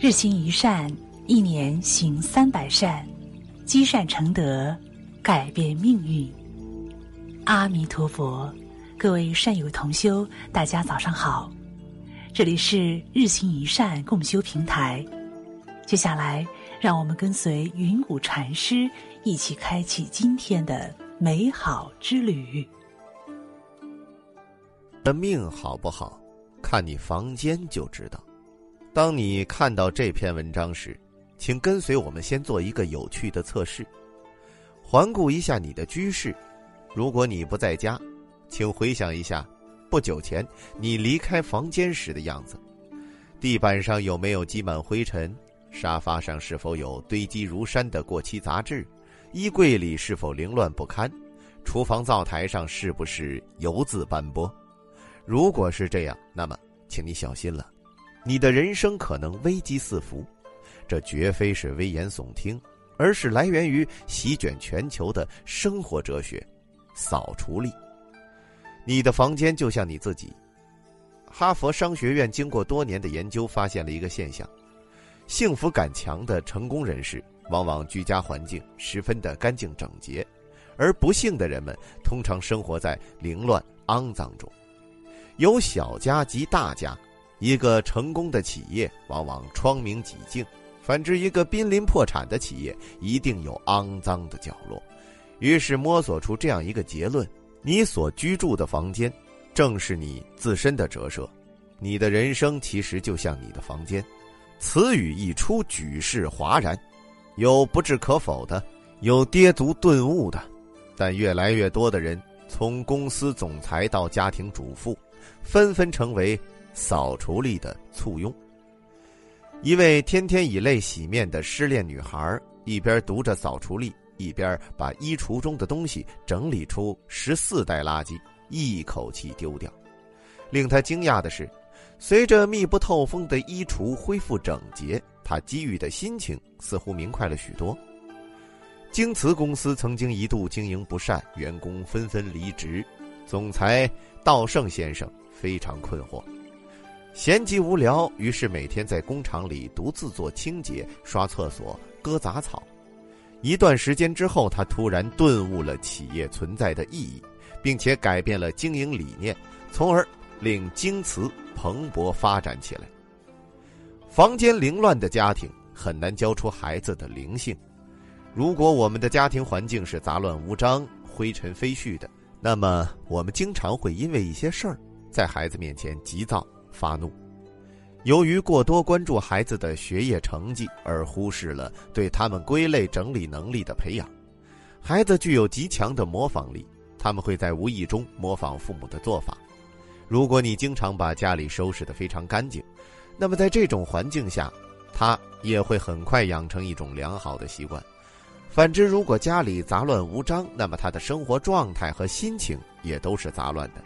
日行一善，一年行三百善，积善成德，改变命运。阿弥陀佛，各位善友同修，大家早上好，这里是日行一善共修平台。接下来，让我们跟随云谷禅师一起开启今天的美好之旅。的命好不好，看你房间就知道。当你看到这篇文章时，请跟随我们先做一个有趣的测试。环顾一下你的居室，如果你不在家，请回想一下不久前你离开房间时的样子。地板上有没有积满灰尘？沙发上是否有堆积如山的过期杂志？衣柜里是否凌乱不堪？厨房灶台上是不是油渍斑驳？如果是这样，那么请你小心了。你的人生可能危机四伏，这绝非是危言耸听，而是来源于席卷全球的生活哲学——扫除力。你的房间就像你自己。哈佛商学院经过多年的研究，发现了一个现象：幸福感强的成功人士，往往居家环境十分的干净整洁，而不幸的人们通常生活在凌乱肮脏中。有小家及大家。一个成功的企业往往窗明几净，反之，一个濒临破产的企业一定有肮脏的角落。于是摸索出这样一个结论：你所居住的房间，正是你自身的折射。你的人生其实就像你的房间。此语一出，举世哗然，有不置可否的，有跌足顿悟的，但越来越多的人，从公司总裁到家庭主妇，纷纷成为。扫除力的簇拥。一位天天以泪洗面的失恋女孩，一边读着扫除力，一边把衣橱中的东西整理出十四袋垃圾，一口气丢掉。令她惊讶的是，随着密不透风的衣橱恢复整洁，她给予的心情似乎明快了许多。京瓷公司曾经一度经营不善，员工纷纷离职，总裁道盛先生非常困惑。闲极无聊，于是每天在工厂里独自做清洁、刷厕所、割杂草。一段时间之后，他突然顿悟了企业存在的意义，并且改变了经营理念，从而令京瓷蓬勃发展起来。房间凌乱的家庭很难教出孩子的灵性。如果我们的家庭环境是杂乱无章、灰尘飞絮的，那么我们经常会因为一些事儿，在孩子面前急躁。发怒，由于过多关注孩子的学业成绩，而忽视了对他们归类整理能力的培养。孩子具有极强的模仿力，他们会在无意中模仿父母的做法。如果你经常把家里收拾得非常干净，那么在这种环境下，他也会很快养成一种良好的习惯。反之，如果家里杂乱无章，那么他的生活状态和心情也都是杂乱的。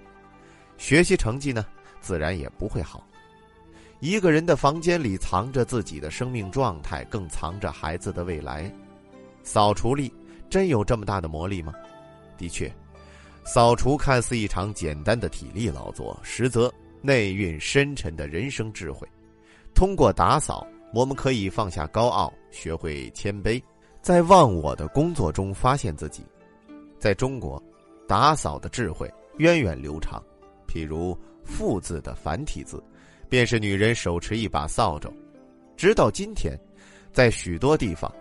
学习成绩呢？自然也不会好。一个人的房间里藏着自己的生命状态，更藏着孩子的未来。扫除力真有这么大的魔力吗？的确，扫除看似一场简单的体力劳作，实则内蕴深沉的人生智慧。通过打扫，我们可以放下高傲，学会谦卑，在忘我的工作中发现自己。在中国，打扫的智慧源远流长，譬如。父字的繁体字，便是女人手持一把扫帚。直到今天，在许多地方，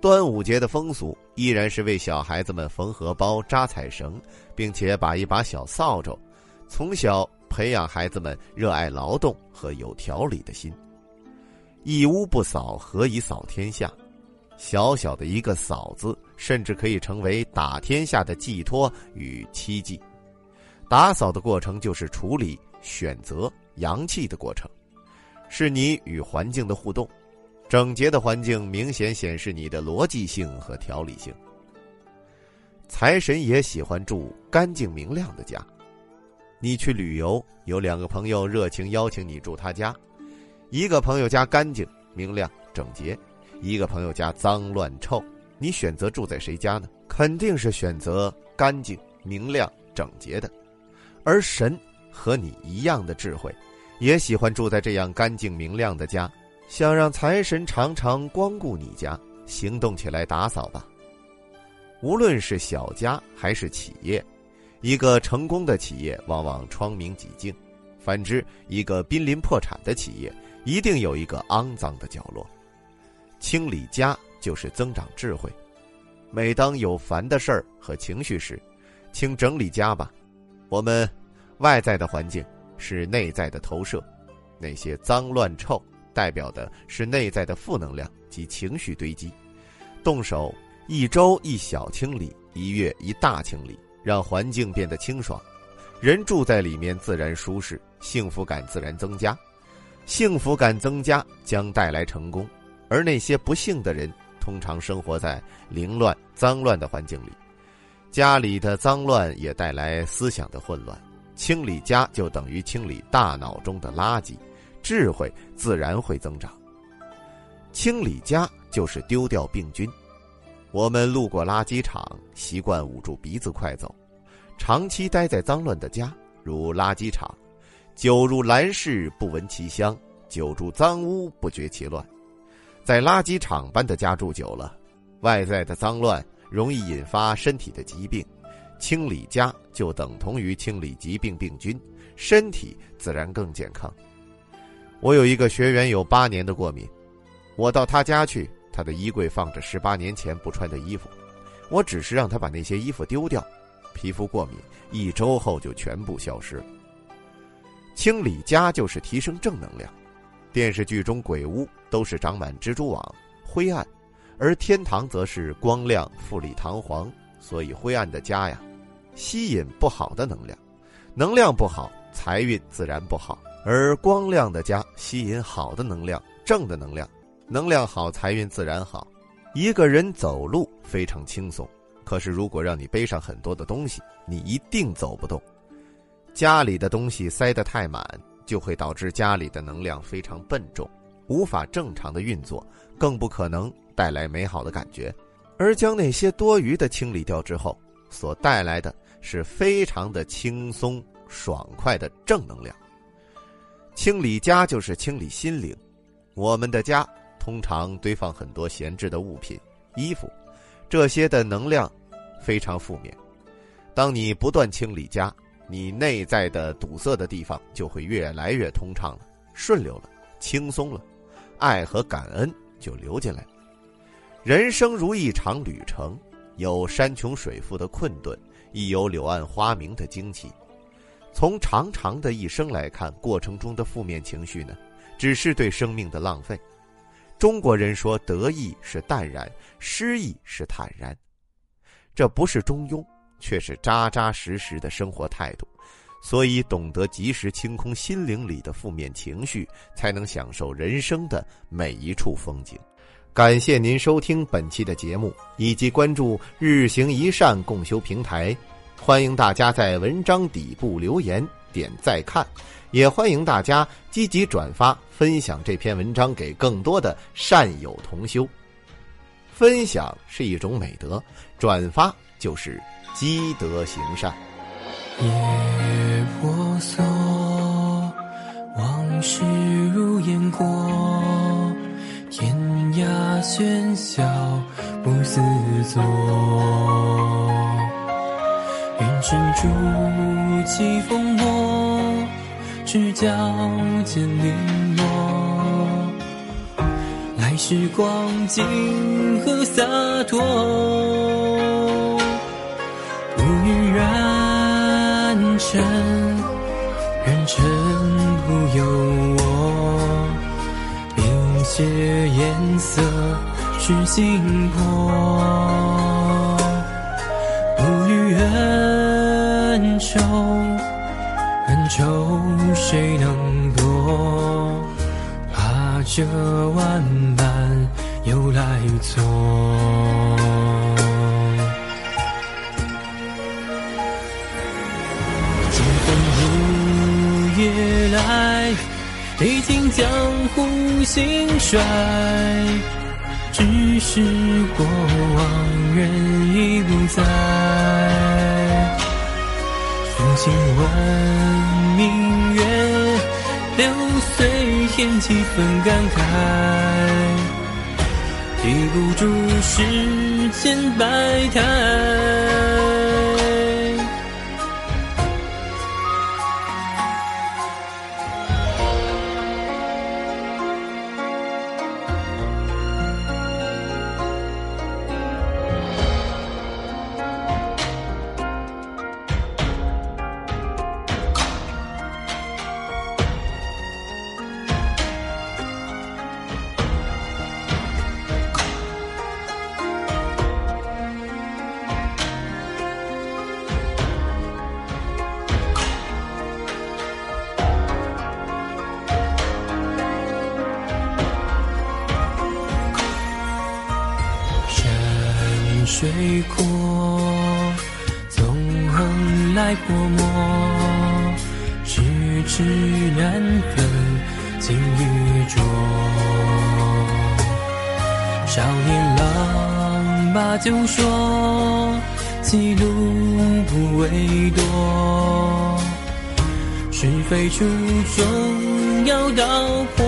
端午节的风俗依然是为小孩子们缝荷包、扎彩绳，并且把一把小扫帚，从小培养孩子们热爱劳动和有条理的心。一屋不扫，何以扫天下？小小的一个“扫”字，甚至可以成为打天下的寄托与期冀。打扫的过程就是处理、选择阳气的过程，是你与环境的互动。整洁的环境明显显示你的逻辑性和条理性。财神爷喜欢住干净明亮的家。你去旅游，有两个朋友热情邀请你住他家，一个朋友家干净明亮整洁，一个朋友家脏乱臭。你选择住在谁家呢？肯定是选择干净明亮整洁的。而神和你一样的智慧，也喜欢住在这样干净明亮的家。想让财神常常光顾你家，行动起来打扫吧。无论是小家还是企业，一个成功的企业往往窗明几净；反之，一个濒临破产的企业一定有一个肮脏的角落。清理家就是增长智慧。每当有烦的事儿和情绪时，请整理家吧。我们外在的环境是内在的投射，那些脏乱臭代表的是内在的负能量及情绪堆积。动手一周一小清理，一月一大清理，让环境变得清爽，人住在里面自然舒适，幸福感自然增加。幸福感增加将带来成功，而那些不幸的人。通常生活在凌乱、脏乱的环境里，家里的脏乱也带来思想的混乱。清理家就等于清理大脑中的垃圾，智慧自然会增长。清理家就是丢掉病菌。我们路过垃圾场，习惯捂住鼻子快走，长期待在脏乱的家，如垃圾场，久入兰室不闻其香，久住脏屋不觉其乱。在垃圾场般的家住久了，外在的脏乱容易引发身体的疾病。清理家就等同于清理疾病病菌，身体自然更健康。我有一个学员有八年的过敏，我到他家去，他的衣柜放着十八年前不穿的衣服，我只是让他把那些衣服丢掉，皮肤过敏一周后就全部消失了。清理家就是提升正能量。电视剧中鬼屋都是长满蜘蛛网，灰暗；而天堂则是光亮、富丽堂皇。所以灰暗的家呀，吸引不好的能量，能量不好，财运自然不好；而光亮的家吸引好的能量，正的能量，能量好，财运自然好。一个人走路非常轻松，可是如果让你背上很多的东西，你一定走不动。家里的东西塞得太满。就会导致家里的能量非常笨重，无法正常的运作，更不可能带来美好的感觉。而将那些多余的清理掉之后，所带来的是非常的轻松爽快的正能量。清理家就是清理心灵。我们的家通常堆放很多闲置的物品、衣服，这些的能量非常负面。当你不断清理家。你内在的堵塞的地方就会越来越通畅了，顺溜了，轻松了，爱和感恩就流进来了。人生如一场旅程，有山穷水复的困顿，亦有柳暗花明的惊奇。从长长的一生来看，过程中的负面情绪呢，只是对生命的浪费。中国人说，得意是淡然，失意是坦然，这不是中庸。却是扎扎实实的生活态度，所以懂得及时清空心灵里的负面情绪，才能享受人生的每一处风景。感谢您收听本期的节目，以及关注日行一善共修平台。欢迎大家在文章底部留言点再看，也欢迎大家积极转发分享这篇文章给更多的善友同修。分享是一种美德，转发就是。积德行善。夜婆娑，往事如烟过，天涯喧嚣不思索。云深处起风波，赤脚见零落。来时光景何洒脱？染尘，染尘不由我，冰雪颜色是心魄。不语恩仇，恩仇谁能夺？怕这万般又来错。来，历经江湖兴衰，只是过往人已不在。风情问明月，流岁添几分感慨，抵不住世间百态。泼墨，咫尺难分金与浊。少年郎把酒说，几路不为多。是非曲终要道破，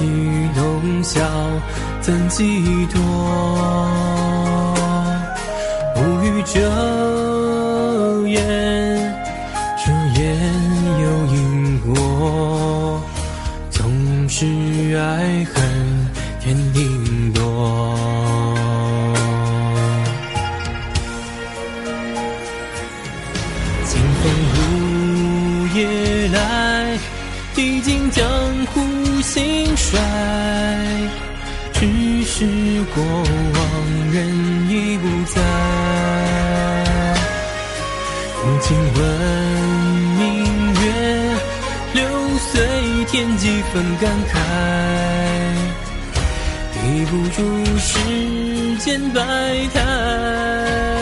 一曲浓笑怎寄托？不语遮掩，遮掩有因果。总是爱恨天地只是过往人已不在。抚琴问明月，流岁添几分感慨，抵不住世间百态。